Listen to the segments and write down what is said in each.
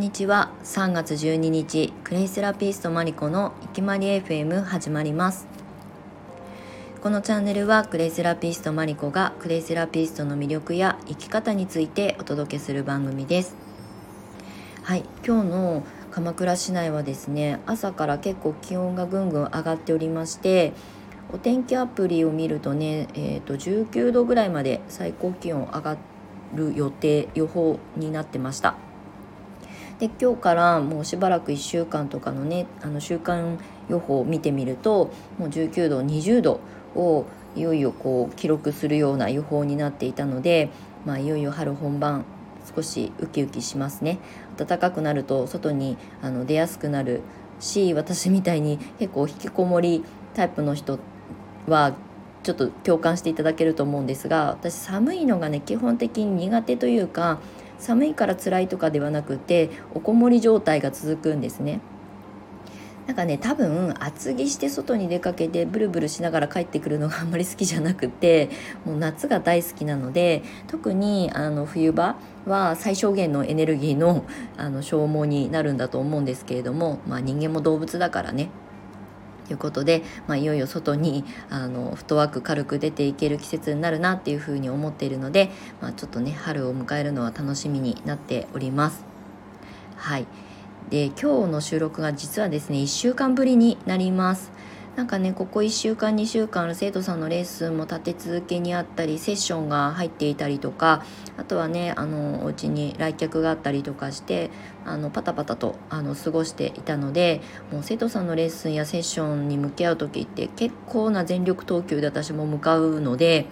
んにちは。3月12日クレイセラピストマリコのいきまり FM 始まります。このチャンネルはクレイセラピストマリコがクレイセラピストの魅力や生き方についてお届けする番組です。はい今日の鎌倉市内はですね朝から結構気温がぐんぐん上がっておりましてお天気アプリを見るとね、えーと、19度ぐらいまで最高気温上がる予定予報になってました。で今日からもうしばらく1週間とかのねあの週間予報を見てみるともう19度20度をいよいよこう記録するような予報になっていたので、まあ、いよいよ春本番少しウキウキしますね。暖かくなると外にあの出やすくなるし私みたいに結構引きこもりタイプの人はちょっと共感していただけると思うんですが私寒いのがね基本的に苦手というか寒いから辛いとかではなくておこもり状態が続くんですね。なんかね多分厚着して外に出かけてブルブルしながら帰ってくるのがあんまり好きじゃなくてもう夏が大好きなので特にあの冬場は最小限のエネルギーのあの消耗になるんだと思うんですけれども、まあ、人間も動物だからねいうことで、まあ、いよいよ外にあのフットワーク軽く出ていける季節になるなっていうふうに思っているので、まあ、ちょっとね春を迎えるのは楽しみになっております。はいで今日の収録が実はですね1週間ぶりになります。なんかねここ1週間2週間生徒さんのレッスンも立て続けにあったりセッションが入っていたりとかあとはねあのお家に来客があったりとかしてあのパタパタとあの過ごしていたのでもう生徒さんのレッスンやセッションに向き合う時って結構な全力投球で私も向かうので。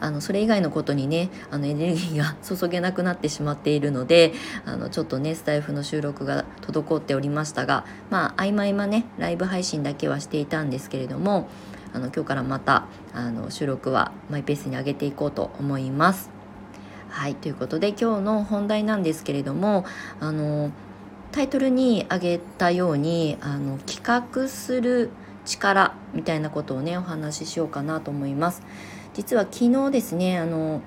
あのそれ以外のことにねあのエネルギーが注げなくなってしまっているのであのちょっとねスタイフの収録が滞っておりましたがまあ合間合間ねライブ配信だけはしていたんですけれどもあの今日からまたあの収録はマイペースに上げていこうと思います。はいということで今日の本題なんですけれどもあのタイトルに挙げたようにあの企画する力みたいなことをねお話ししようかなと思います。実は昨日ですねあの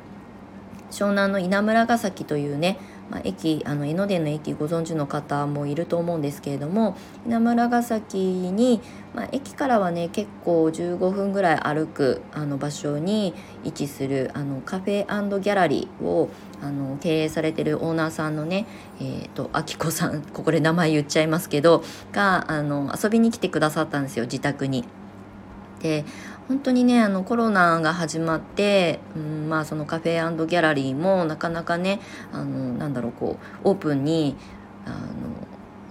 湘南の稲村ヶ崎というね、まあ、駅あの江ノ電の駅ご存知の方もいると思うんですけれども稲村ヶ崎に、まあ、駅からはね結構15分ぐらい歩くあの場所に位置するあのカフェギャラリーをあの経営されてるオーナーさんのねえーと、あきこさんここで名前言っちゃいますけどがあの遊びに来てくださったんですよ自宅に。で本当にねあのコロナが始まって、うん、まあそのカフェギャラリーもなかなかねあのなんだろうこうオープンにあの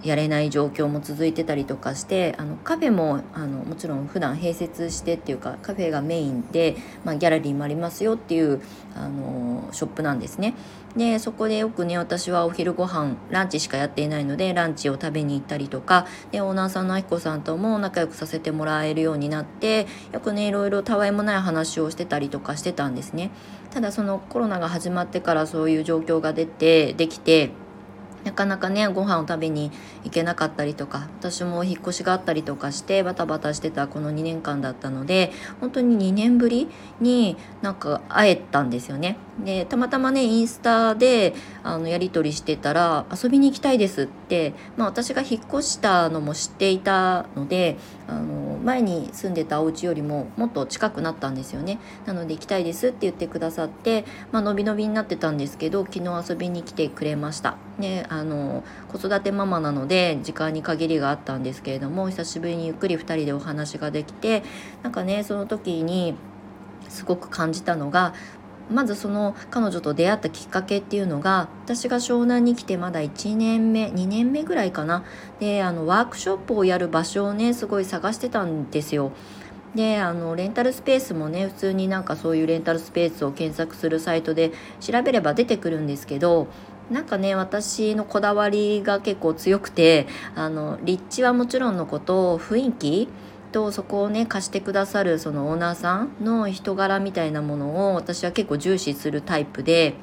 やれない状況も続いてたりとかしてあのカフェもあのもちろん普段併設してっていうかカフェがメインで、まあ、ギャラリーもありますよっていうあのショップなんですね。でそこでよくね私はお昼ご飯ランチしかやっていないのでランチを食べに行ったりとかでオーナーさんのあきこさんとも仲良くさせてもらえるようになってよくねいろいろたわいもない話をしてたりとかしてたんですね。ただそのコロナが始まってからそういう状況が出てできてなかなかねご飯を食べに行けなかったりとか私も引っ越しがあったりとかしてバタバタしてたこの2年間だったので本当に2年ぶりになんか会えたんですよね。でたまたまねインスタであのやり取りしてたら「遊びに行きたいです」って、まあ、私が引っ越したのも知っていたのであの前に住んでたお家よりももっと近くなったんですよね。なので行きたいですって言ってくださって、まあのびのびになってたんですけど昨日遊びに来てくれました。ね、あの子育てママなので時間に限りがあったんですけれども久しぶりにゆっくり2人でお話ができてなんかねその時にすごく感じたのがまずその彼女と出会ったきっかけっていうのが私が湘南に来てまだ1年目2年目ぐらいかなであのワークショップをやる場所をねすごい探してたんですよ。であのレンタルスペースもね普通になんかそういうレンタルスペースを検索するサイトで調べれば出てくるんですけどなんかね私のこだわりが結構強くてあの立地はもちろんのこと雰囲気とそこをね貸してくださるそのオーナーさんの人柄みたいなものを私は結構重視するタイプで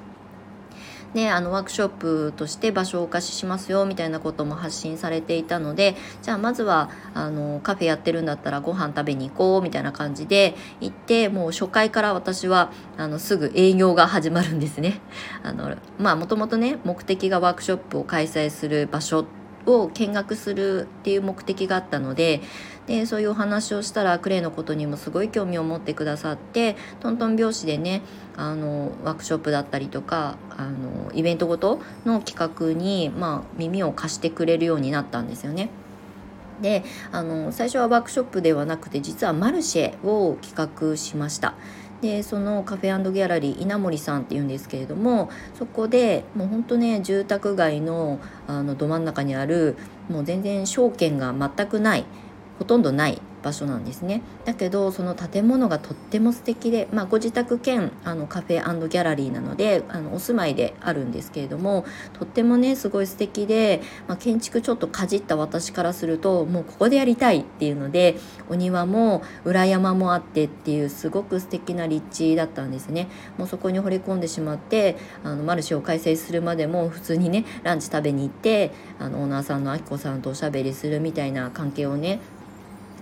であのワークショップとして場所をお貸ししますよみたいなことも発信されていたのでじゃあまずはあのカフェやってるんだったらご飯食べに行こうみたいな感じで行ってもう初回から私はあのすぐ営業が始まるんですね。あのまあもともとね目的がワークショップを開催する場所を見学するっていう目的があったのででそういうお話をしたらクレイのことにもすごい興味を持ってくださってトントン拍子でねあのワークショップだったりとかあのイベントごとの企画に、まあ、耳を貸してくれるようになったんですよね。であの最初はワークショップではなくて実はマルシェを企画しました。でそのカフェギャラリー稲森さんっていうんですけれどもそこでもうほんとね住宅街のあのど真ん中にあるもう全然証券が全くないほとんどない場所なんですね。だけどその建物がとっても素敵で、まあ、ご自宅兼あのカフェギャラリーなのであのお住まいであるんですけれどもとってもねすごい素敵で、まあ、建築ちょっとかじった私からするともうここでやりたいっていうのでお庭も裏山もあってっていうすごく素敵な立地だったんですね。もうそこに惚れ込んでしまってあのマルシェを開催するまでも普通にねランチ食べに行ってあのオーナーさんのあきこさんとおしゃべりするみたいな関係をね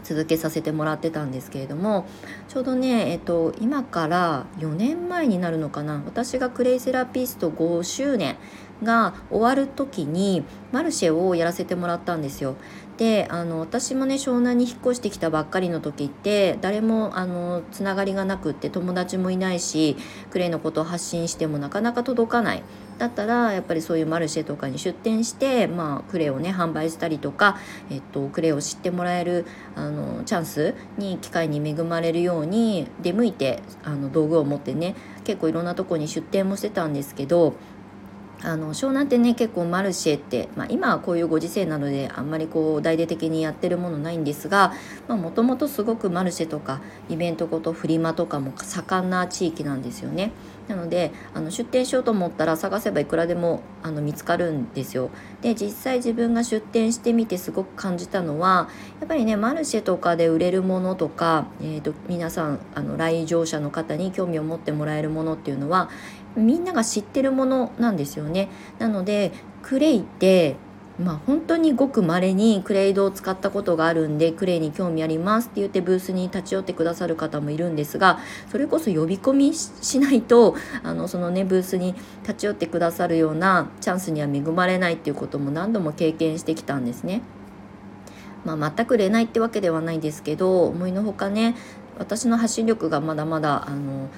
続けさせてもらってたんですけれどもちょうどね、えっと、今から4年前になるのかな私がクレイセラピスト5周年が終わる時にマルシェをやらせてもらったんですよ。であの私もね湘南に引っ越してきたばっかりの時って誰もあのつながりがなくって友達もいないしクレイのことを発信してもなかなか届かない。だったらやっぱりそういうマルシェとかに出店して、まあ、クレイをね販売したりとか、えっと、クレイを知ってもらえるあのチャンスに機会に恵まれるように出向いてあの道具を持ってね結構いろんなとこに出店もしてたんですけどあの湘南ってね結構マルシェって、まあ、今はこういうご時世なのであんまりこう大々的にやってるものないんですがもともとすごくマルシェとかイベントごとフリマとかも盛んな地域なんですよね。なのであの出店しようと思ったら探せばいくらでもあの見つかるんですよ。で実際自分が出店してみてすごく感じたのはやっぱりねマルシェとかで売れるものとか、えーと、皆さんあの来場者の方に興味を持ってもらえるものっていうのはみんなが知ってるものなんですよね。なのでクレイってまあ本当にごく稀にクレイドを使ったことがあるんでクレイに興味ありますって言ってブースに立ち寄ってくださる方もいるんですがそれこそ呼び込みしないとあのそのねブースに立ち寄ってくださるようなチャンスには恵まれないっていうことも何度も経験してきたんですね。まあ、全く売れないってわけではないですけど思いのほかね私の発信力がまだまだあの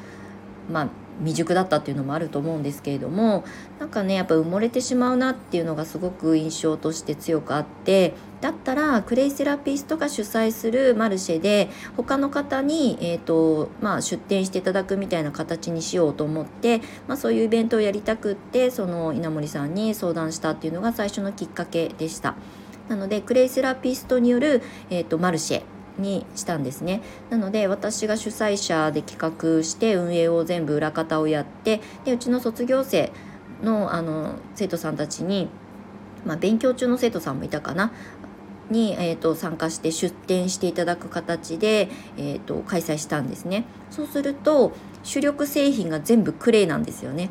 まあ未熟だったっていうのもあると思うんですけれどもなんかねやっぱ埋もれてしまうなっていうのがすごく印象として強くあってだったらクレイセラピストが主催するマルシェで他の方に、えーとまあ、出店していただくみたいな形にしようと思って、まあ、そういうイベントをやりたくってその稲森さんに相談したっていうのが最初のきっかけでした。なのでクレイセラピストによる、えーとマルシェにしたんですね。なので私が主催者で企画して運営を全部裏方をやってでうちの卒業生のあの生徒さんたちに、まあ、勉強中の生徒さんもいたかな？に、えーと、参加して出展していただく形で、えーと開催したんですね。そうすると主力製品が全部クレイなんですよね。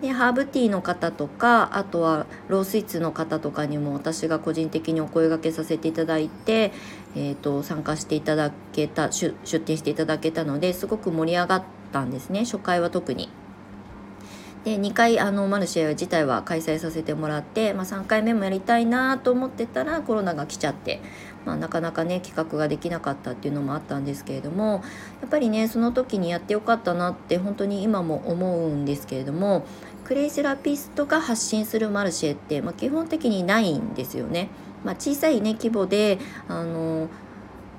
でハーブティーの方とかあとはロースイーツの方とかにも私が個人的にお声がけさせていただいて、えーと、参加していただけた出店していただけたのですごく盛り上がったんですね初回は特に。で2回あのマルシェ自体は開催させてもらって、まあ、3回目もやりたいなと思ってたらコロナが来ちゃって、まあ、なかなかね企画ができなかったっていうのもあったんですけれどもやっぱりねその時にやってよかったなって本当に今も思うんですけれどもクレイセラピストが発信するマルシェって、まあ、基本的にないんですよね。まあ、小さいね規模であの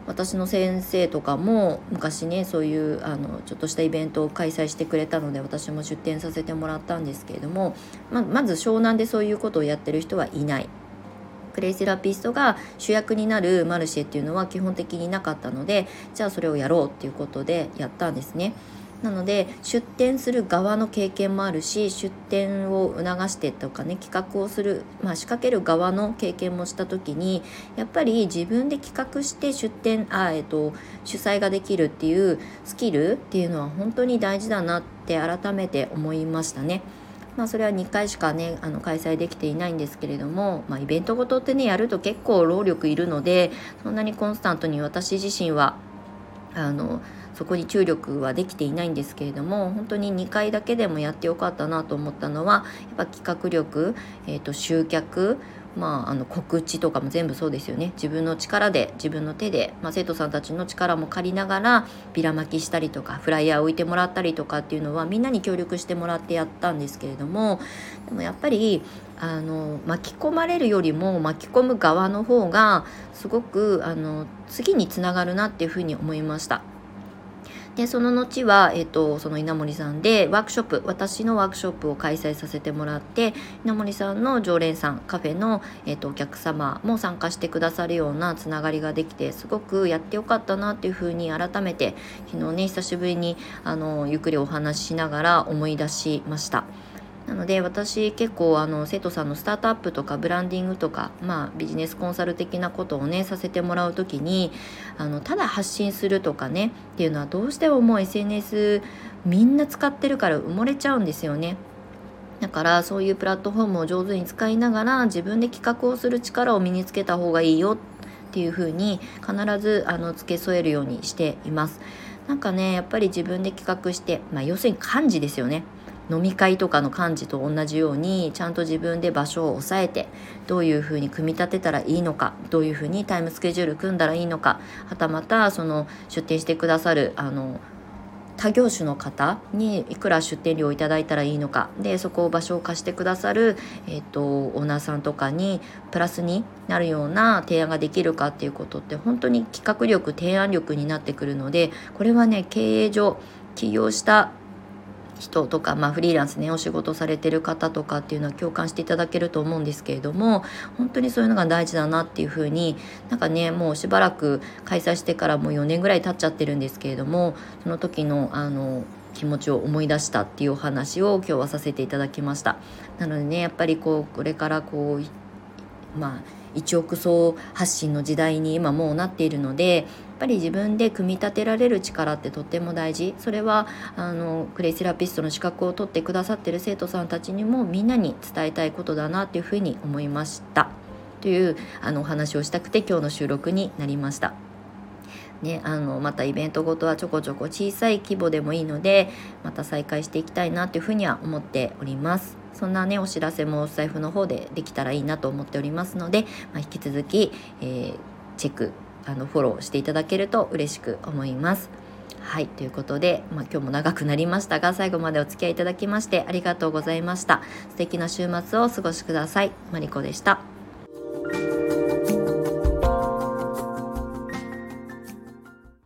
私の先生とかも昔ねそういうあのちょっとしたイベントを開催してくれたので私も出展させてもらったんですけれどもままず湘南でそういうことをやってる人はいない。クレイセラピストが主役になるマルシェっていうのは基本的になかったのでじゃあそれをやろうっていうことでやったんですね。なので出店する側の経験もあるし出店を促してとかね企画をする、まあ、仕掛ける側の経験もした時にやっぱり自分で企画して出店あ、えっと、主催ができるっていうスキルっていうのは本当に大事だなって改めて思いましたね。まあ、それは2回しかねあの開催できていないんですけれども、まあ、イベントごとってねやると結構労力いるのでそんなにコンスタントに私自身はあのそこに注力はできていないんですけれども本当に2回だけでもやってよかったなと思ったのはやっぱ企画力、えー、と集客まあ、あの告知とかも全部そうですよね自分の力で自分の手で、まあ、生徒さんたちの力も借りながらビラ巻きしたりとかフライヤー置いてもらったりとかっていうのはみんなに協力してもらってやったんですけれどもでもやっぱりあの巻き込まれるよりも巻き込む側の方がすごくあの次につながるなっていうふうに思いました。でその後は、えーと、その稲森さんでワークショップ私のワークショップを開催させてもらって稲森さんの常連さんカフェの、えーと、お客様も参加してくださるようなつながりができてすごくやってよかったなっていうふうに改めて昨日ね久しぶりにあのゆっくりお話ししながら思い出しました。なので私結構あの生徒さんのスタートアップとかブランディングとか、まあ、ビジネスコンサル的なことをねさせてもらう時にあのただ発信するとかねっていうのはどうしてももう SNS みんな使ってるから埋もれちゃうんですよね。だからそういうプラットフォームを上手に使いながら自分で企画をする力を身につけた方がいいよっていう風に必ずあの付け添えるようにしています。なんかねやっぱり自分で企画して、まあ、要するに漢字ですよね。飲み会とかの幹事と同じようにちゃんと自分で場所を押さえてどういうふうに組み立てたらいいのかどういうふうにタイムスケジュール組んだらいいのかはたまたその出店してくださるあの他業種の方にいくら出店料をいただいたらいいのかでそこを場所を貸してくださる、えーと、オーナーさんとかにプラスになるような提案ができるかっていうことって本当に企画力提案力になってくるのでこれはね経営上起業した人とか、まあ、フリーランスねお仕事されてる方とかっていうのは共感していただけると思うんですけれども本当にそういうのが大事だなっていうふうになんかねもうしばらく開催してからもう4年ぐらい経っちゃってるんですけれどもその時のあの気持ちを思い出したっていうお話を今日はさせていただきました。なのでねやっぱりこうこれからこうまあ1億層発信の時代に今もうなっているのでやっぱり自分で組み立てられる力ってとっても大事それはあのクレイセラピストの資格を取ってくださってる生徒さんたちにもみんなに伝えたいことだなっていうふうに思いましたというあのお話をしたくて今日の収録になりました。ね、あのまたイベントごとはちょこちょこ小さい規模でもいいのでまた再開していきたいなというふうには思っております。そんなねお知らせもお財布の方でできたらいいなと思っておりますので、まあ、引き続き、えー、チェックあのフォローしていただけると嬉しく思います。はいということで、まあ、今日も長くなりましたが最後までお付き合いいただきましてありがとうございました。素敵な週末をお過ごしください。マリコでした。